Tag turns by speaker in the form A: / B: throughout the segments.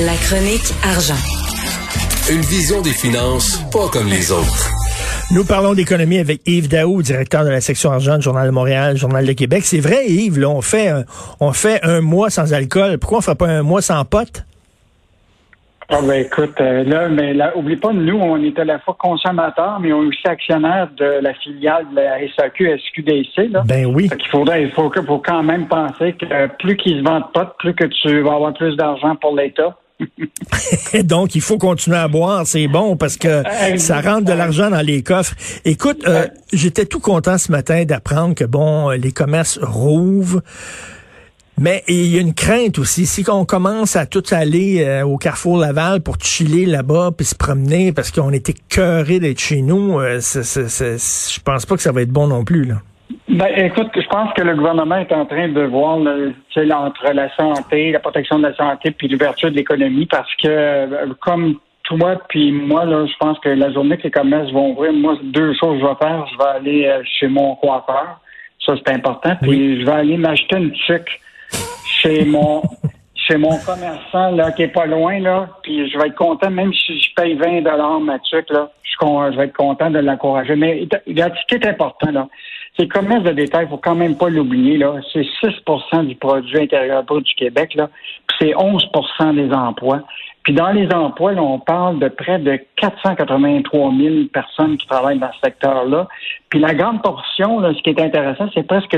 A: La chronique argent.
B: Une vision des finances pas comme les autres.
C: Nous parlons d'économie avec Yves Daou, directeur de la section argent du Journal de Montréal, Journal de Québec. C'est vrai, Yves, là, on fait, un, on fait un mois sans alcool. Pourquoi on fait pas un mois sans potes?
D: Ah ben écoute, euh, là, mais là, oublie pas, nous, on est à la fois consommateurs, mais on est aussi actionnaire de la filiale de la SAQ SQDC. Là.
C: Ben oui.
D: il faudrait, il faut, faut quand même penser que plus qu'ils se vendent pas, plus que tu vas avoir plus d'argent pour l'État.
C: Donc, il faut continuer à boire, c'est bon parce que ça rentre de l'argent dans les coffres. Écoute, euh, j'étais tout content ce matin d'apprendre que bon, les commerces rouvrent. Mais il y a une crainte aussi. Si on commence à tout aller euh, au Carrefour Laval pour chiller là-bas puis se promener parce qu'on était cœuré d'être chez nous, euh, je pense pas que ça va être bon non plus. Là.
D: Ben, écoute, je pense que le gouvernement est en train de voir le, entre la santé, la protection de la santé puis l'ouverture de l'économie parce que euh, comme toi puis moi, là, je pense que la journée que les commerces vont ouvrir, moi, deux choses je vais faire. Je vais aller euh, chez mon coiffeur. Ça, c'est important. Puis je vais aller m'acheter une tuque chez mon chez mon commerçant là qui est pas loin là, puis je vais être content même si je paye 20 dollars ma tuque là, je, vais être content de l'encourager. Mais ce qui est important là, c'est le commerce de détail, faut quand même pas l'oublier c'est 6% du produit intérieur brut du Québec puis c'est 11% des emplois. Puis dans les emplois, on parle de près de 483 000 personnes qui travaillent dans ce secteur-là. Puis la grande portion, là, ce qui est intéressant, c'est presque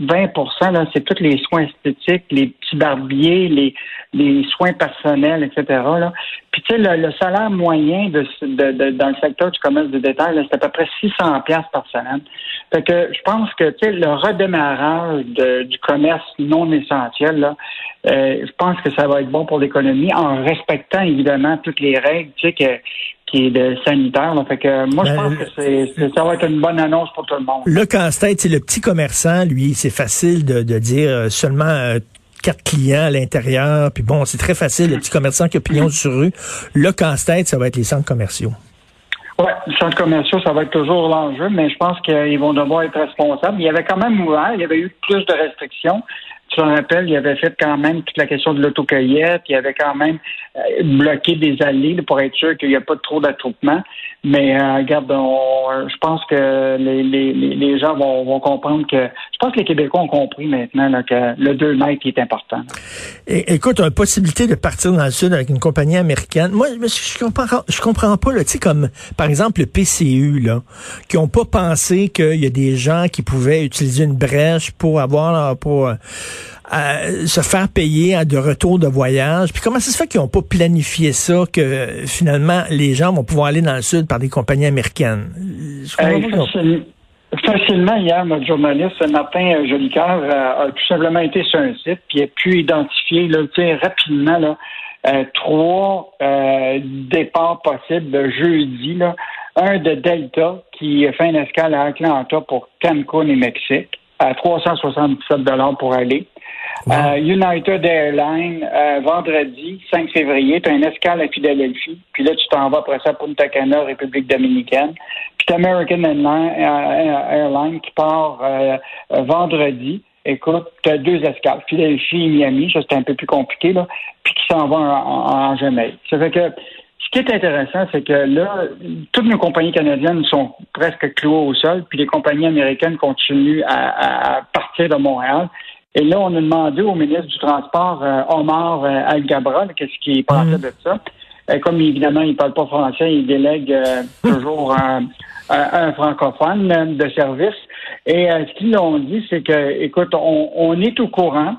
D: 17-20 là, c'est tous les soins esthétiques, les petits barbiers, les, les soins personnels, etc. Là. Puis tu sais, le, salaire moyen de, de, dans le secteur du commerce de détail, c'est à peu près 600 pièces par semaine. Fait que je pense que tu sais, le redémarrage du commerce non essentiel, là, euh, je pense que ça va être bon pour l'économie en respectant évidemment toutes les règles, tu sais, que, qui est de sanitaire. Fait que moi, je ben, pense que c'est, ça va être une bonne annonce pour tout le monde.
C: Le casse-tête, c'est le petit commerçant, lui, c'est facile de, de dire euh, seulement euh, quatre clients à l'intérieur. Puis bon, c'est très facile, le petit commerçant qui a pignon sur rue. Le casse-tête, ça va être les centres commerciaux.
D: Oui, les centres commerciaux, ça va être toujours l'enjeu, mais je pense qu'ils vont devoir être responsables. Il y avait quand même ouvert, il y avait eu plus de restrictions. Tu te rappelles, il avait fait quand même toute la question de l'autocueillette, il avait quand même euh, bloqué des allées pour être sûr qu'il n'y a pas trop d'attroupement. Mais euh, regarde, je pense que les, gens vont, comprendre que je pense que les Québécois ont compris maintenant que le 2 mètres est important.
C: écoute, une possibilité de partir dans le sud avec une compagnie américaine. Moi, je comprends je comprends pas, sais, comme par exemple le PCU, là, qui ont pas pensé qu'il y a des gens qui pouvaient utiliser une brèche pour avoir pour se faire payer à de retour de voyage. Puis comment ça se fait qu'ils n'ont pas planifié ça, que finalement les gens vont pouvoir aller dans le sud par des compagnies américaines?
D: facilement, hier, notre journaliste, Martin Jolicoeur, a tout simplement été sur un site, puis a pu identifier là, rapidement là, euh, trois euh, départs possibles de jeudi. Là. Un de Delta qui fait une escale à Atlanta pour Cancun et Mexique à 377 pour aller. Euh, United Airlines, euh, vendredi 5 février, tu as une escale à Philadelphie, puis là, tu t'en vas après ça Punta Cana, République dominicaine. Puis American euh, Airlines qui part vendredi. Écoute, tu as deux escales, Philadelphie et Miami, ça c'est un peu plus compliqué, là, puis qui s'en va en, en, Jamaïque. Ça fait que ce qui est intéressant, c'est que là, toutes nos compagnies canadiennes sont presque clouées au sol, puis les compagnies américaines continuent à, à partir de Montréal. Et là, on a demandé au ministre du Transport, euh, Omar euh, Al-Gabra, qu'est-ce qu'il pensait mhm. de ça. Et comme évidemment, il ne parle pas français, il délègue euh, toujours un, francophone de service. Et ce qu'ils ont dit, c'est que, écoute, on, est au courant,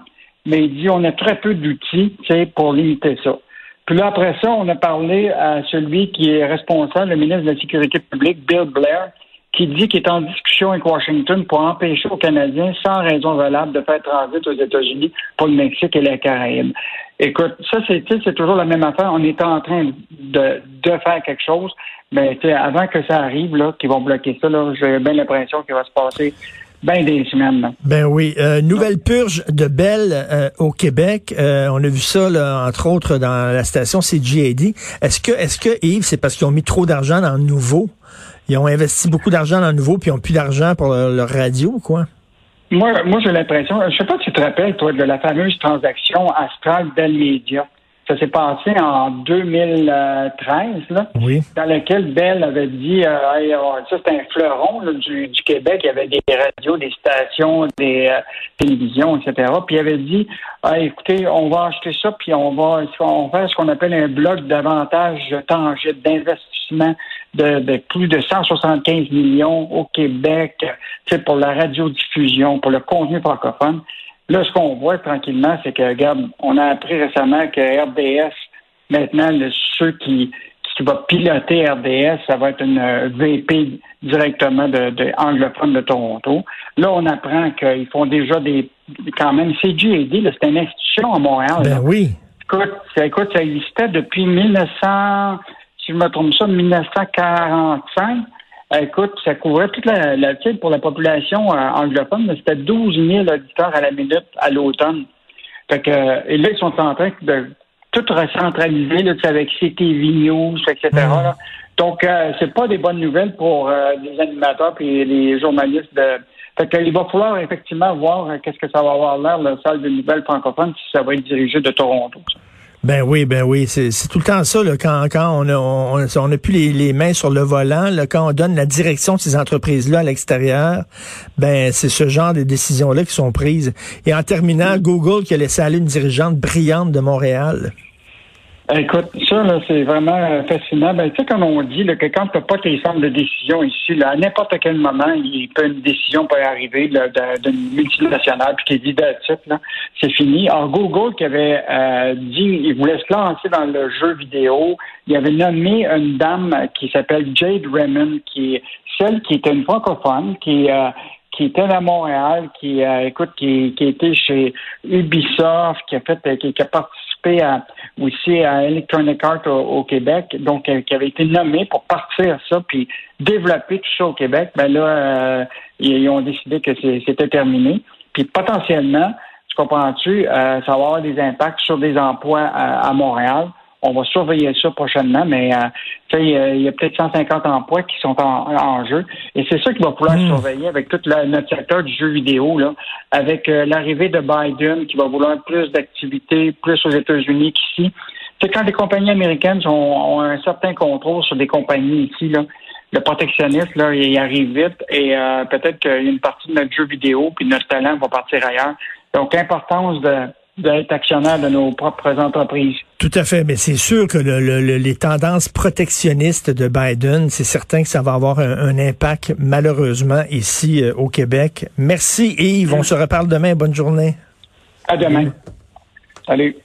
D: mais il dit on a très peu d'outils pour limiter ça. Puis là, après ça, on a parlé à celui qui est responsable, le ministre de la Sécurité publique, Bill Blair, qui dit qu'il est en discussion avec Washington pour empêcher aux Canadiens, sans raison valable, de faire transit aux États-Unis pour le Mexique et les Caraïbes. Écoute, ça, c'est, toujours la même affaire. On est en train de, de faire quelque chose, mais avant que ça arrive, là, qu'ils vont bloquer ça, là, j'ai bien l'impression qu'il va se passer ben des semaines.
C: Ben oui. Euh, nouvelle purge de Bell euh, au Québec. Euh, on a vu ça, là, entre autres, dans la station CGAD. Est-ce que, est-ce que, Yves, c'est parce qu'ils ont mis trop d'argent dans le nouveau? Ils ont investi beaucoup d'argent dans le nouveau, puis ils n'ont plus d'argent pour leur, radio quoi?
D: Moi, moi j'ai l'impression, je sais pas si tu te rappelles, toi, de la fameuse transaction Astral Bell Media. Ça s'est passé en 2013, là,
C: oui.
D: dans lequel Bell avait dit, euh, ça c'est un fleuron du, Québec, il y avait des radios, des stations, des euh, télévisions, etc. Puis il avait dit, écoutez, on va acheter ça, puis on va, on va faire ce qu'on appelle un bloc d'avantages tangibles, d'investissement de, de, plus de 175 millions au Québec, pour la radiodiffusion, pour le contenu francophone. Là, ce qu'on voit tranquillement, c'est que, regarde, on a appris récemment que RDS, maintenant, le, ceux qui, qui va piloter RDS, ça va être une euh, VP directement de, de anglophone de Toronto. Là, on apprend qu'ils font déjà des, quand même, CGAD, c'est une institution à Montréal.
C: Ben oui.
D: Écoute, ça, écoute, ça existait depuis 1900, si je me trompe ça, 1945. Euh, écoute, ça couvrait toute la, la pour la population euh, anglophone, mais c'était 12 000 auditeurs à la minute à l'automne. Fait que, euh, et là, ils sont en train de tout recentraliser là, avec CTV News, etc. Mm. Donc, euh, c'est pas des bonnes nouvelles pour les animateurs et les journalistes de. Fait que, il va falloir effectivement voir qu'est-ce que ça va avoir l'air, la salle de nouvelles francophones, si ça va être dirigé de Toronto.
C: Ben oui, ben oui, c'est tout le temps ça là, quand, quand on a on, on a plus les, les, mains sur le volant, là, quand on donne la direction de ces entreprises-là à l'extérieur, ben c'est ce genre de décisions-là qui sont prises. Et en terminant, Google qui a laissé aller une dirigeante brillante de Montréal.
D: Écoute, ça, là, c'est vraiment euh, fascinant. Ben, tu sais, comme on dit, là, que quand tu pas tes centres de décision ici, là, à n'importe quel moment, il peut une décision peut arriver d'une multinationale, puis qui dit type, là, c'est fini. Alors, Google qui avait euh, dit il voulait se lancer dans le jeu vidéo, il avait nommé une dame qui s'appelle Jade Raymond, qui est celle qui était une francophone, qui euh, qui était à Montréal, qui écoute, qui, qui était chez Ubisoft, qui a fait, qui, qui a participé aussi à Electronic Arts au, Québec, donc euh, qui avait été nommé pour partir ça puis développer tout ça au Québec. Ben là, euh, ils, ont décidé que c'était terminé. Puis potentiellement, tu comprends-tu, euh, ça va avoir des impacts sur des emplois à Montréal. On va surveiller ça prochainement, mais euh, il y a peut-être 150 emplois qui sont en, jeu. Et c'est ça qu'il va pouvoir hmm. surveiller avec tout notre secteur du jeu vidéo, là, avec euh, l'arrivée de Biden qui va vouloir plus d'activités, plus aux États-Unis qu'ici. C'est quand les compagnies américaines ont, un certain contrôle sur des compagnies ici, là, le protectionnisme, là, il arrive vite et euh, peut-être qu'il y a une partie de notre jeu vidéo puis notre talent va partir ailleurs. Donc, l'importance de d'être actionnaire de nos propres entreprises.
C: Tout à fait, mais c'est sûr que les tendances protectionnistes de Biden, c'est certain que ça va avoir un, impact malheureusement ici euh, au Québec. Merci Yves, on se reparle demain. Bonne journée.
D: À demain. Salut.